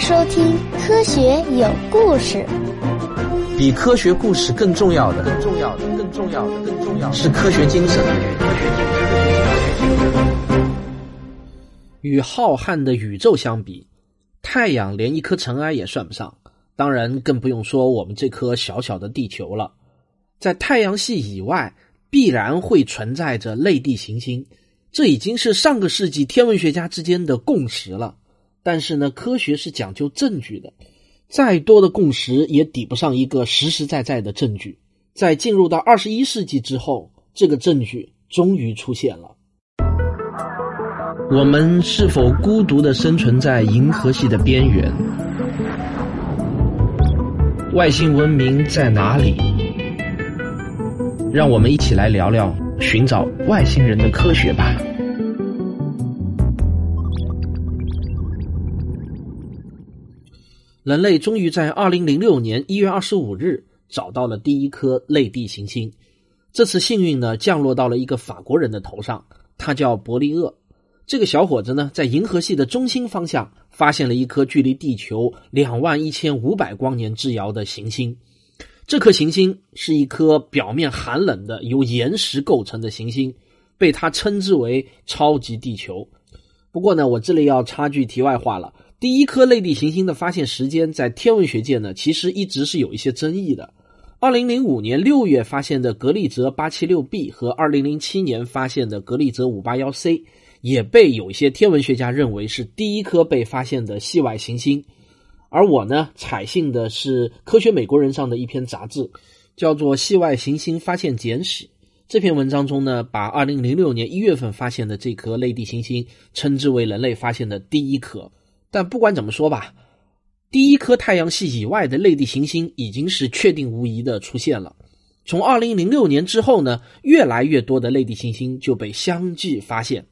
收听《科学有故事》。比科学故事更重要的，更重要的，更重要的，更重要的是科学精神。与浩瀚的宇宙相比，太阳连一颗尘埃也算不上。当然，更不用说我们这颗小小的地球了。在太阳系以外，必然会存在着类地行星，这已经是上个世纪天文学家之间的共识了。但是呢，科学是讲究证据的，再多的共识也抵不上一个实实在在的证据。在进入到二十一世纪之后，这个证据终于出现了。我们是否孤独的生存在银河系的边缘？外星文明在哪里？让我们一起来聊聊寻找外星人的科学吧。人类终于在二零零六年一月二十五日找到了第一颗类地行星。这次幸运呢，降落到了一个法国人的头上，他叫伯利厄。这个小伙子呢，在银河系的中心方向发现了一颗距离地球两万一千五百光年之遥的行星。这颗行星是一颗表面寒冷的由岩石构成的行星，被他称之为“超级地球”。不过呢，我这里要插句题外话了。第一颗类地行星的发现时间，在天文学界呢，其实一直是有一些争议的。二零零五年六月发现的格利泽八七六 b 和二零零七年发现的格利泽五八幺 c，也被有一些天文学家认为是第一颗被发现的系外行星。而我呢，采信的是《科学美国人》上的一篇杂志，叫做《系外行星发现简史》。这篇文章中呢，把二零零六年一月份发现的这颗类地行星称之为人类发现的第一颗。但不管怎么说吧，第一颗太阳系以外的类地行星已经是确定无疑的出现了。从二零零六年之后呢，越来越多的类地行星就被相继发现。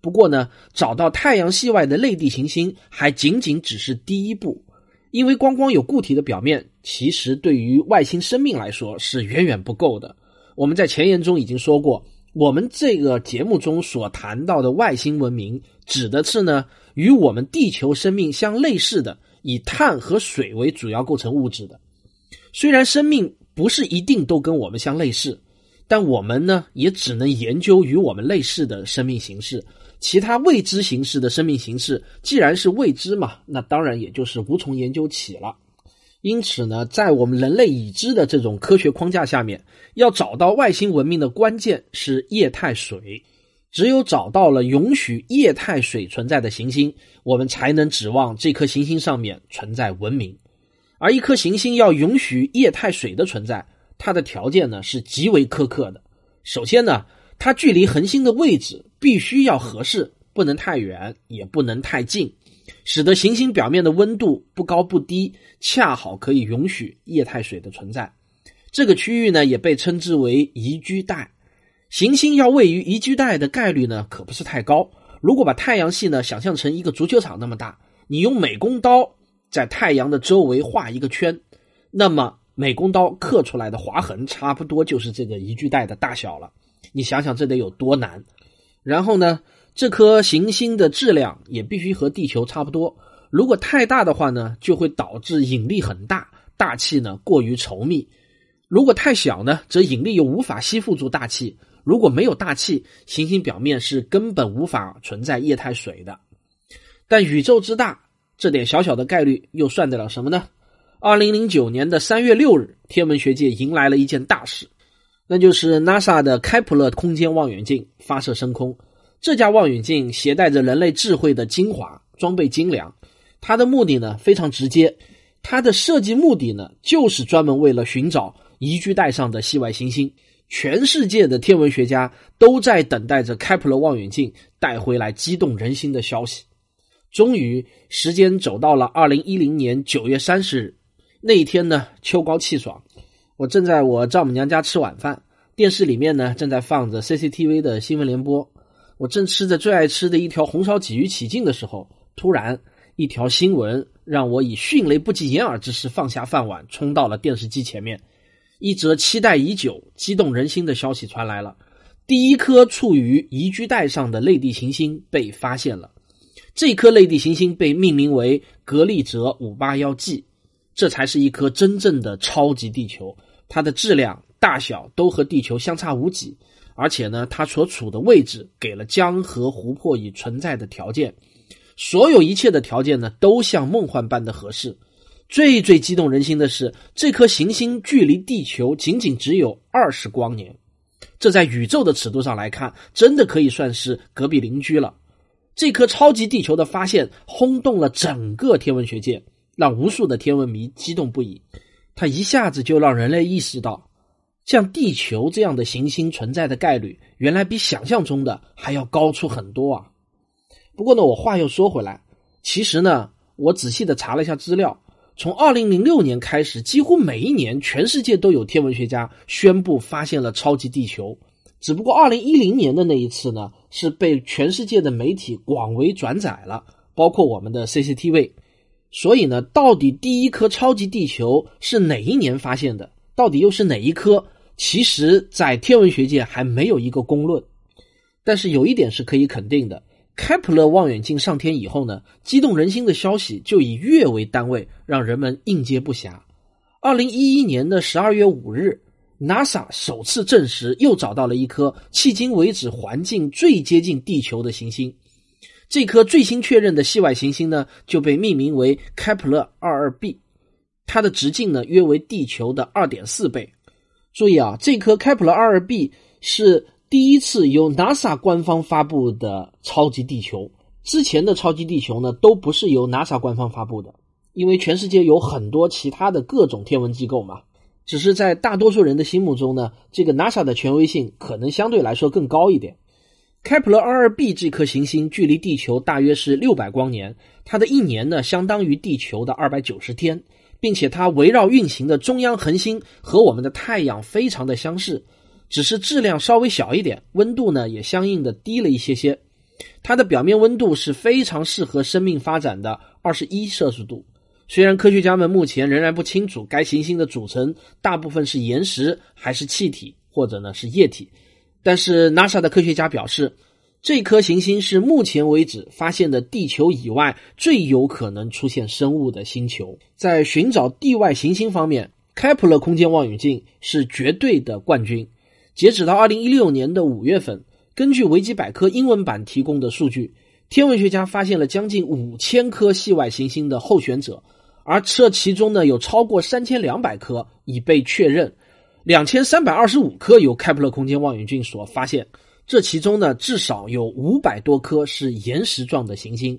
不过呢，找到太阳系外的类地行星还仅仅只是第一步，因为光光有固体的表面，其实对于外星生命来说是远远不够的。我们在前言中已经说过，我们这个节目中所谈到的外星文明，指的是呢。与我们地球生命相类似的，以碳和水为主要构成物质的。虽然生命不是一定都跟我们相类似，但我们呢也只能研究与我们类似的生命形式。其他未知形式的生命形式，既然是未知嘛，那当然也就是无从研究起了。因此呢，在我们人类已知的这种科学框架下面，要找到外星文明的关键是液态水。只有找到了允许液态水存在的行星，我们才能指望这颗行星上面存在文明。而一颗行星要允许液态水的存在，它的条件呢是极为苛刻的。首先呢，它距离恒星的位置必须要合适，不能太远，也不能太近，使得行星表面的温度不高不低，恰好可以允许液态水的存在。这个区域呢，也被称之为宜居带。行星要位于宜居带的概率呢，可不是太高。如果把太阳系呢想象成一个足球场那么大，你用美工刀在太阳的周围画一个圈，那么美工刀刻出来的划痕差不多就是这个宜居带的大小了。你想想这得有多难？然后呢，这颗行星的质量也必须和地球差不多。如果太大的话呢，就会导致引力很大，大气呢过于稠密；如果太小呢，则引力又无法吸附住大气。如果没有大气，行星表面是根本无法存在液态水的。但宇宙之大，这点小小的概率又算得了什么呢？二零零九年的三月六日，天文学界迎来了一件大事，那就是 NASA 的开普勒空间望远镜发射升空。这架望远镜携带着人类智慧的精华，装备精良。它的目的呢非常直接，它的设计目的呢就是专门为了寻找宜居带上的系外行星。全世界的天文学家都在等待着开普勒望远镜带回来激动人心的消息。终于，时间走到了二零一零年九月三十日那一天呢，秋高气爽，我正在我丈母娘家吃晚饭，电视里面呢正在放着 CCTV 的新闻联播。我正吃着最爱吃的一条红烧鲫鱼起劲的时候，突然一条新闻让我以迅雷不及掩耳之势放下饭碗，冲到了电视机前面。一则期待已久、激动人心的消息传来了：第一颗处于宜居带上的类地行星被发现了。这颗类地行星被命名为格利泽五八幺 G，这才是一颗真正的超级地球。它的质量、大小都和地球相差无几，而且呢，它所处的位置给了江河湖泊以存在的条件。所有一切的条件呢，都像梦幻般的合适。最最激动人心的是，这颗行星距离地球仅仅只有二十光年，这在宇宙的尺度上来看，真的可以算是隔壁邻居了。这颗超级地球的发现轰动了整个天文学界，让无数的天文迷激动不已。它一下子就让人类意识到，像地球这样的行星存在的概率，原来比想象中的还要高出很多啊！不过呢，我话又说回来，其实呢，我仔细的查了一下资料，从二零零六年开始，几乎每一年，全世界都有天文学家宣布发现了超级地球。只不过二零一零年的那一次呢，是被全世界的媒体广为转载了，包括我们的 CCTV。所以呢，到底第一颗超级地球是哪一年发现的？到底又是哪一颗？其实，在天文学界还没有一个公论。但是有一点是可以肯定的：开普勒望远镜上天以后呢，激动人心的消息就以月为单位，让人们应接不暇。二零一一年的十二月五日。NASA 首次证实，又找到了一颗迄今为止环境最接近地球的行星。这颗最新确认的系外行星呢，就被命名为开普勒二二 b，它的直径呢约为地球的二点四倍。注意啊，这颗开普勒二二 b 是第一次由 NASA 官方发布的超级地球。之前的超级地球呢，都不是由 NASA 官方发布的，因为全世界有很多其他的各种天文机构嘛。只是在大多数人的心目中呢，这个 NASA 的权威性可能相对来说更高一点。开普勒二二 b 这颗行星距离地球大约是六百光年，它的一年呢相当于地球的二百九十天，并且它围绕运行的中央恒星和我们的太阳非常的相似，只是质量稍微小一点，温度呢也相应的低了一些些。它的表面温度是非常适合生命发展的二十一摄氏度。虽然科学家们目前仍然不清楚该行星的组成大部分是岩石还是气体或者呢是液体，但是 NASA 的科学家表示，这颗行星是目前为止发现的地球以外最有可能出现生物的星球。在寻找地外行星方面，开普勒空间望远镜是绝对的冠军。截止到二零一六年的五月份，根据维基百科英文版提供的数据，天文学家发现了将近五千颗系外行星的候选者。而这其中呢，有超过三千两百颗已被确认，两千三百二十五颗由开普勒空间望远镜所发现。这其中呢，至少有五百多颗是岩石状的行星，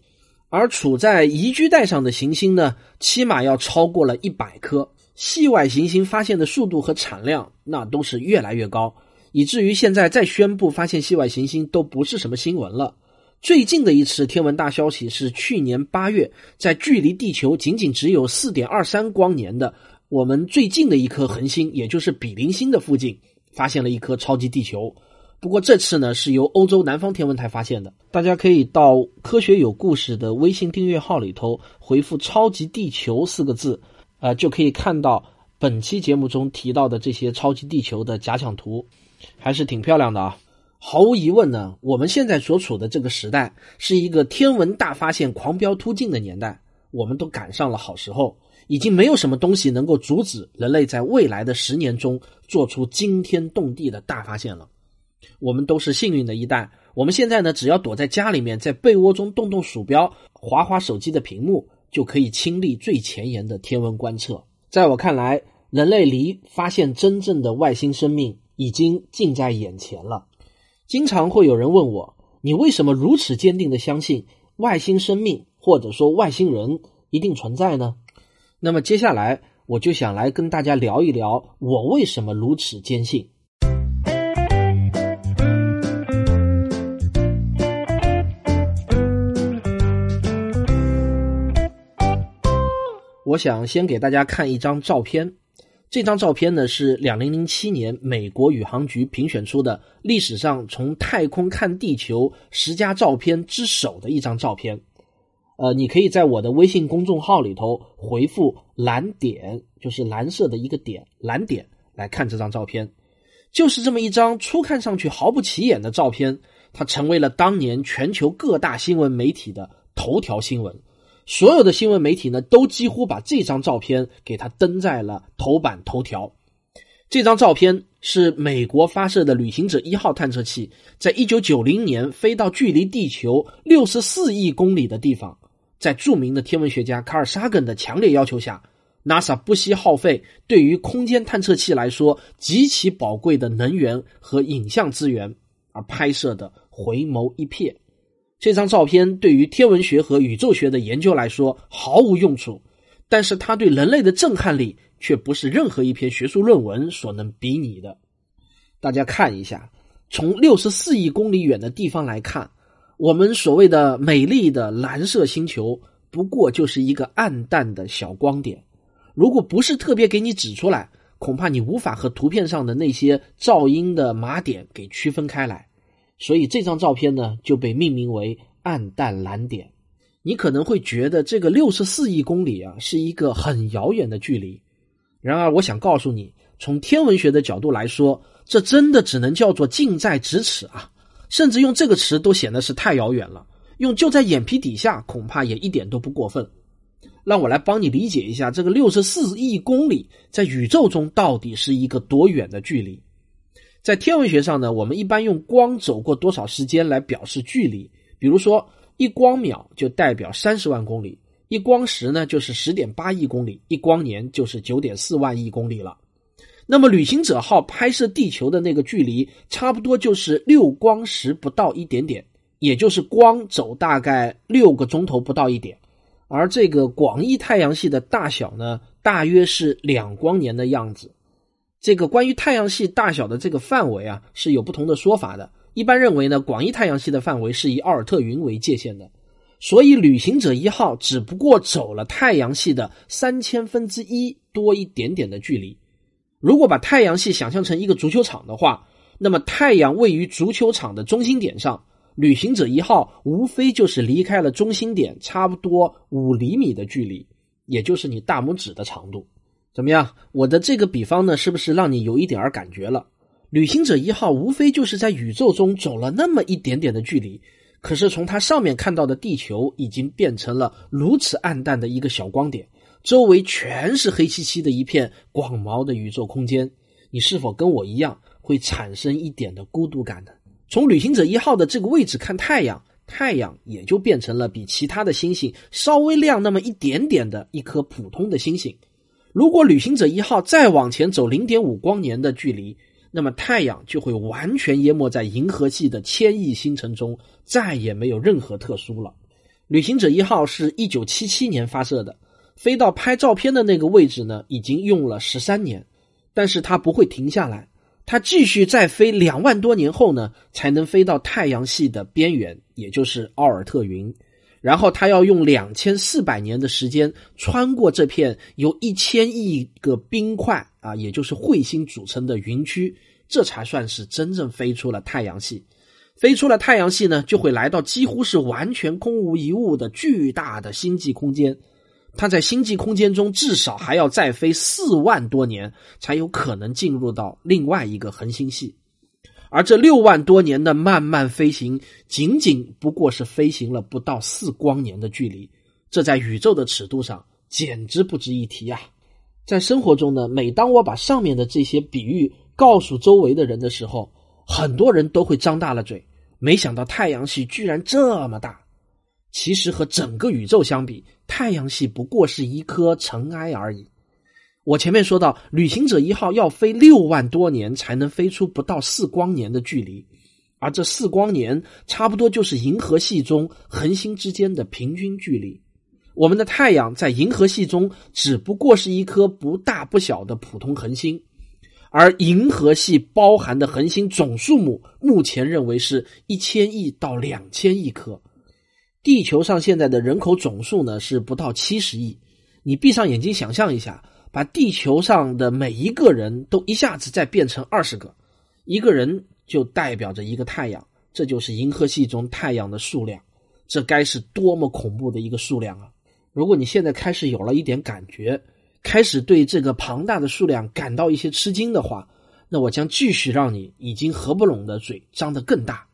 而处在宜居带上的行星呢，起码要超过了一百颗。系外行星发现的速度和产量，那都是越来越高，以至于现在再宣布发现系外行星都不是什么新闻了。最近的一次天文大消息是去年八月，在距离地球仅仅只有四点二三光年的我们最近的一颗恒星，也就是比邻星的附近，发现了一颗超级地球。不过这次呢，是由欧洲南方天文台发现的。大家可以到“科学有故事”的微信订阅号里头回复“超级地球”四个字，呃，就可以看到本期节目中提到的这些超级地球的假想图，还是挺漂亮的啊。毫无疑问呢，我们现在所处的这个时代是一个天文大发现狂飙突进的年代，我们都赶上了好时候，已经没有什么东西能够阻止人类在未来的十年中做出惊天动地的大发现了。我们都是幸运的一代，我们现在呢，只要躲在家里面，在被窝中动动鼠标，划划手机的屏幕，就可以亲历最前沿的天文观测。在我看来，人类离发现真正的外星生命已经近在眼前了。经常会有人问我：“你为什么如此坚定的相信外星生命或者说外星人一定存在呢？”那么接下来我就想来跟大家聊一聊我为什么如此坚信。我想先给大家看一张照片。这张照片呢是两零零七年美国宇航局评选出的历史上从太空看地球十佳照片之首的一张照片。呃，你可以在我的微信公众号里头回复“蓝点”，就是蓝色的一个点，蓝点来看这张照片。就是这么一张初看上去毫不起眼的照片，它成为了当年全球各大新闻媒体的头条新闻。所有的新闻媒体呢，都几乎把这张照片给它登在了头版头条。这张照片是美国发射的旅行者一号探测器，在一九九零年飞到距离地球六十四亿公里的地方，在著名的天文学家卡尔沙根的强烈要求下，NASA 不惜耗费对于空间探测器来说极其宝贵的能源和影像资源而拍摄的回眸一瞥。这张照片对于天文学和宇宙学的研究来说毫无用处，但是它对人类的震撼力却不是任何一篇学术论文所能比拟的。大家看一下，从六十四亿公里远的地方来看，我们所谓的美丽的蓝色星球，不过就是一个暗淡的小光点。如果不是特别给你指出来，恐怕你无法和图片上的那些噪音的麻点给区分开来。所以这张照片呢就被命名为暗淡蓝点。你可能会觉得这个六十四亿公里啊是一个很遥远的距离，然而我想告诉你，从天文学的角度来说，这真的只能叫做近在咫尺啊！甚至用这个词都显得是太遥远了，用就在眼皮底下恐怕也一点都不过分。让我来帮你理解一下，这个六十四亿公里在宇宙中到底是一个多远的距离。在天文学上呢，我们一般用光走过多少时间来表示距离。比如说，一光秒就代表三十万公里，一光时呢就是十点八亿公里，一光年就是九点四万亿公里了。那么，旅行者号拍摄地球的那个距离，差不多就是六光时不到一点点，也就是光走大概六个钟头不到一点。而这个广义太阳系的大小呢，大约是两光年的样子。这个关于太阳系大小的这个范围啊，是有不同的说法的。一般认为呢，广义太阳系的范围是以奥尔特云为界限的，所以旅行者一号只不过走了太阳系的三千分之一多一点点的距离。如果把太阳系想象成一个足球场的话，那么太阳位于足球场的中心点上，旅行者一号无非就是离开了中心点差不多五厘米的距离，也就是你大拇指的长度。怎么样？我的这个比方呢，是不是让你有一点儿感觉了？旅行者一号无非就是在宇宙中走了那么一点点的距离，可是从它上面看到的地球已经变成了如此暗淡的一个小光点，周围全是黑漆漆的一片广袤的宇宙空间。你是否跟我一样会产生一点的孤独感呢？从旅行者一号的这个位置看太阳，太阳也就变成了比其他的星星稍微亮那么一点点的一颗普通的星星。如果旅行者一号再往前走零点五光年的距离，那么太阳就会完全淹没在银河系的千亿星辰中，再也没有任何特殊了。旅行者一号是一九七七年发射的，飞到拍照片的那个位置呢，已经用了十三年，但是它不会停下来，它继续再飞两万多年后呢，才能飞到太阳系的边缘，也就是奥尔特云。然后他要用两千四百年的时间穿过这片由一千亿个冰块啊，也就是彗星组成的云区，这才算是真正飞出了太阳系。飞出了太阳系呢，就会来到几乎是完全空无一物的巨大的星际空间。它在星际空间中至少还要再飞四万多年，才有可能进入到另外一个恒星系。而这六万多年的漫漫飞行，仅仅不过是飞行了不到四光年的距离，这在宇宙的尺度上简直不值一提啊！在生活中呢，每当我把上面的这些比喻告诉周围的人的时候，很多人都会张大了嘴。没想到太阳系居然这么大，其实和整个宇宙相比，太阳系不过是一颗尘埃而已。我前面说到，旅行者一号要飞六万多年才能飞出不到四光年的距离，而这四光年差不多就是银河系中恒星之间的平均距离。我们的太阳在银河系中只不过是一颗不大不小的普通恒星，而银河系包含的恒星总数目目前认为是一千亿到两千亿颗。地球上现在的人口总数呢是不到七十亿，你闭上眼睛想象一下。把地球上的每一个人都一下子再变成二十个，一个人就代表着一个太阳，这就是银河系中太阳的数量，这该是多么恐怖的一个数量啊！如果你现在开始有了一点感觉，开始对这个庞大的数量感到一些吃惊的话，那我将继续让你已经合不拢的嘴张得更大。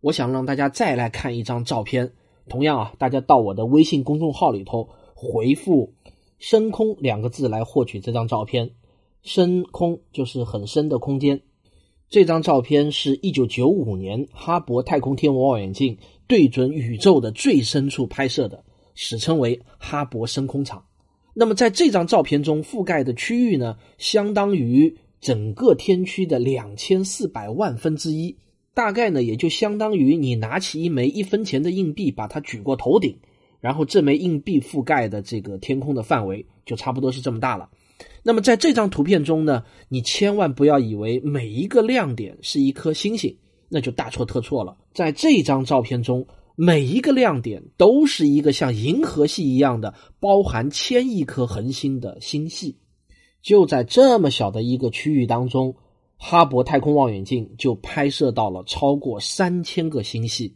我想让大家再来看一张照片，同样啊，大家到我的微信公众号里头回复“深空”两个字来获取这张照片。深空就是很深的空间。这张照片是一九九五年哈勃太空天文望远镜对准宇宙的最深处拍摄的，史称为哈勃深空场。那么在这张照片中覆盖的区域呢，相当于整个天区的两千四百万分之一，大概呢也就相当于你拿起一枚一分钱的硬币，把它举过头顶，然后这枚硬币覆盖的这个天空的范围就差不多是这么大了。那么在这张图片中呢，你千万不要以为每一个亮点是一颗星星，那就大错特错了。在这张照片中，每一个亮点都是一个像银河系一样的包含千亿颗恒星的星系。就在这么小的一个区域当中，哈勃太空望远镜就拍摄到了超过三千个星系，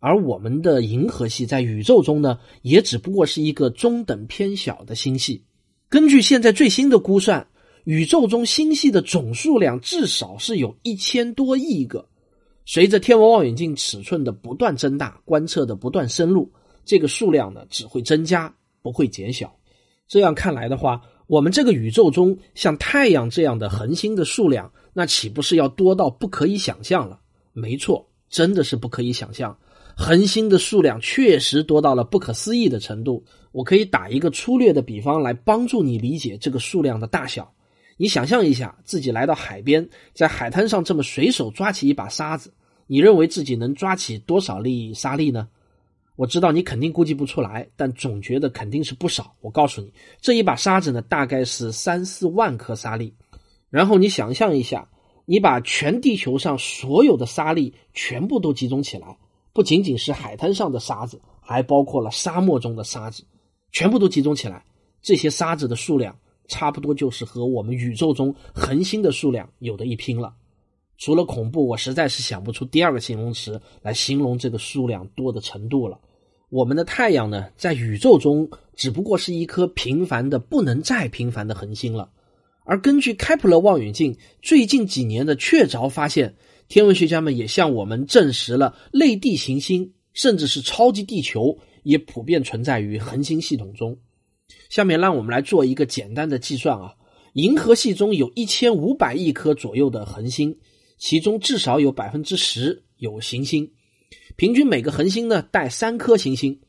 而我们的银河系在宇宙中呢，也只不过是一个中等偏小的星系。根据现在最新的估算，宇宙中星系的总数量至少是有一千多亿个。随着天文望远镜尺寸的不断增大，观测的不断深入，这个数量呢只会增加，不会减小。这样看来的话，我们这个宇宙中像太阳这样的恒星的数量，那岂不是要多到不可以想象了？没错，真的是不可以想象。恒星的数量确实多到了不可思议的程度。我可以打一个粗略的比方来帮助你理解这个数量的大小。你想象一下，自己来到海边，在海滩上这么随手抓起一把沙子，你认为自己能抓起多少粒沙粒呢？我知道你肯定估计不出来，但总觉得肯定是不少。我告诉你，这一把沙子呢，大概是三四万颗沙粒。然后你想象一下，你把全地球上所有的沙粒全部都集中起来。不仅仅是海滩上的沙子，还包括了沙漠中的沙子，全部都集中起来，这些沙子的数量差不多就是和我们宇宙中恒星的数量有的一拼了。除了恐怖，我实在是想不出第二个形容词来形容这个数量多的程度了。我们的太阳呢，在宇宙中只不过是一颗平凡的不能再平凡的恒星了。而根据开普勒望远镜最近几年的确凿发现。天文学家们也向我们证实了类地行星，甚至是超级地球，也普遍存在于恒星系统中。下面让我们来做一个简单的计算啊，银河系中有一千五百亿颗左右的恒星，其中至少有百分之十有行星，平均每个恒星呢带三颗行星。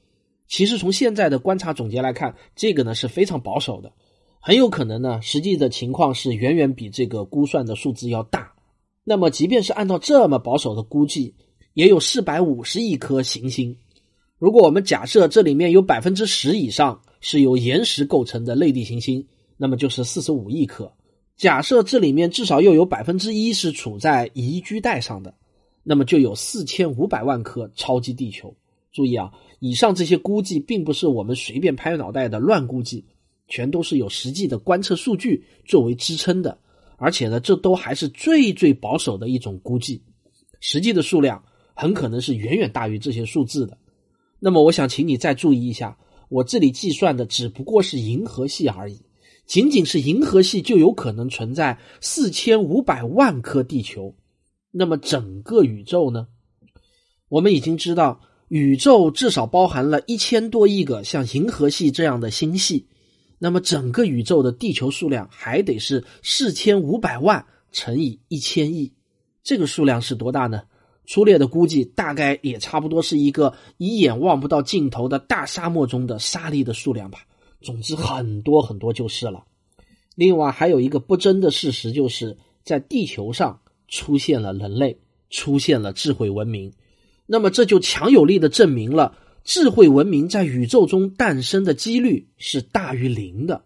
其实从现在的观察总结来看，这个呢是非常保守的，很有可能呢实际的情况是远远比这个估算的数字要大。那么，即便是按照这么保守的估计，也有四百五十亿颗行星。如果我们假设这里面有百分之十以上是由岩石构成的类地行星，那么就是四十五亿颗。假设这里面至少又有百分之一是处在宜居带上的，那么就有四千五百万颗超级地球。注意啊，以上这些估计并不是我们随便拍脑袋的乱估计，全都是有实际的观测数据作为支撑的。而且呢，这都还是最最保守的一种估计，实际的数量很可能是远远大于这些数字的。那么，我想请你再注意一下，我这里计算的只不过是银河系而已，仅仅是银河系就有可能存在四千五百万颗地球。那么，整个宇宙呢？我们已经知道，宇宙至少包含了一千多亿个像银河系这样的星系。那么整个宇宙的地球数量还得是四千五百万乘以一千亿，这个数量是多大呢？粗略的估计，大概也差不多是一个一眼望不到尽头的大沙漠中的沙粒的数量吧。总之，很多很多就是了。另外，还有一个不争的事实，就是在地球上出现了人类，出现了智慧文明。那么，这就强有力的证明了。智慧文明在宇宙中诞生的几率是大于零的，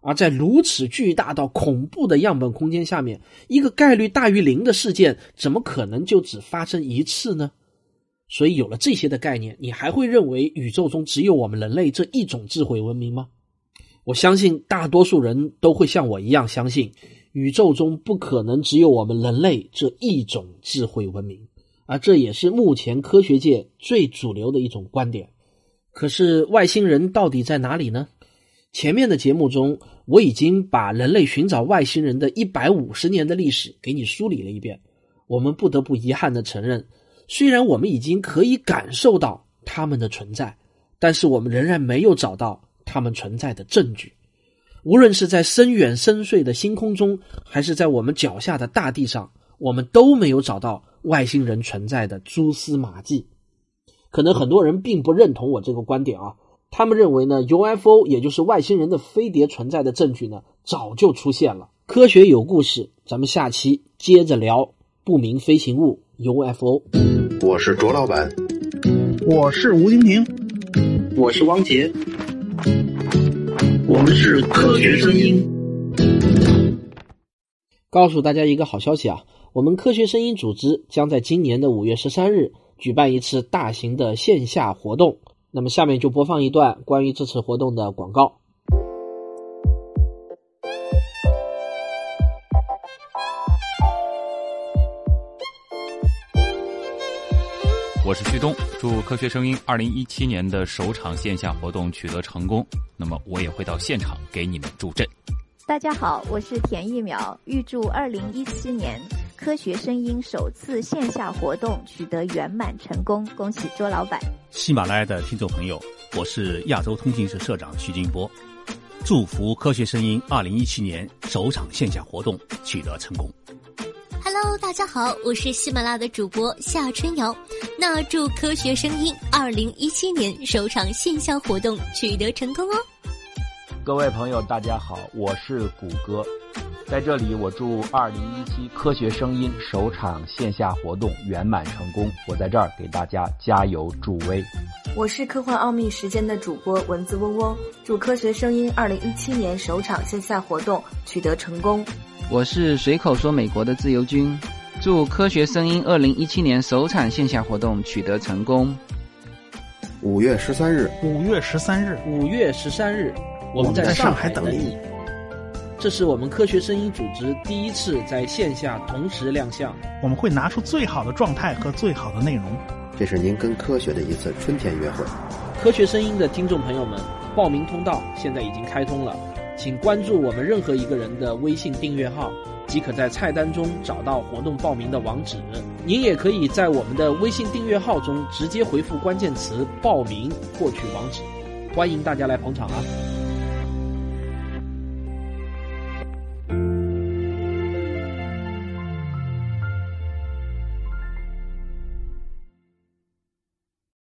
而在如此巨大到恐怖的样本空间下面，一个概率大于零的事件怎么可能就只发生一次呢？所以有了这些的概念，你还会认为宇宙中只有我们人类这一种智慧文明吗？我相信大多数人都会像我一样相信，宇宙中不可能只有我们人类这一种智慧文明。而这也是目前科学界最主流的一种观点。可是外星人到底在哪里呢？前面的节目中，我已经把人类寻找外星人的一百五十年的历史给你梳理了一遍。我们不得不遗憾的承认，虽然我们已经可以感受到他们的存在，但是我们仍然没有找到他们存在的证据。无论是在深远深邃的星空中，还是在我们脚下的大地上，我们都没有找到外星人存在的蛛丝马迹。可能很多人并不认同我这个观点啊，他们认为呢，UFO 也就是外星人的飞碟存在的证据呢，早就出现了。科学有故事，咱们下期接着聊不明飞行物 UFO。我是卓老板，我是吴婷婷，我是汪杰。我们是科学声音。告诉大家一个好消息啊，我们科学声音组织将在今年的五月十三日举办一次大型的线下活动。那么下面就播放一段关于这次活动的广告。我是旭东，祝科学声音二零一七年的首场线下活动取得成功。那么我也会到现场给你们助阵。大家好，我是田一苗，预祝二零一七年科学声音首次线下活动取得圆满成功，恭喜周老板。喜马拉雅的听众朋友，我是亚洲通信社社长徐金波，祝福科学声音二零一七年首场线下活动取得成功。Hello，大家好，我是喜马拉雅的主播夏春瑶。那祝科学声音二零一七年首场线下活动取得成功哦！各位朋友，大家好，我是谷歌，在这里我祝二零一七科学声音首场线下活动圆满成功。我在这儿给大家加油助威。我是科幻奥秘时间的主播文字嗡嗡，祝科学声音二零一七年首场线下活动取得成功。我是随口说美国的自由军，祝科学声音二零一七年首场线下活动取得成功。五月十三日，五月十三日，五月十三日，我们在上海等你。这是我们科学声音组织第一次在线下同时亮相，我们会拿出最好的状态和最好的内容。这是您跟科学的一次春天约会。科学声音的听众朋友们，报名通道现在已经开通了。请关注我们任何一个人的微信订阅号，即可在菜单中找到活动报名的网址。您也可以在我们的微信订阅号中直接回复关键词“报名”获取网址。欢迎大家来捧场啊！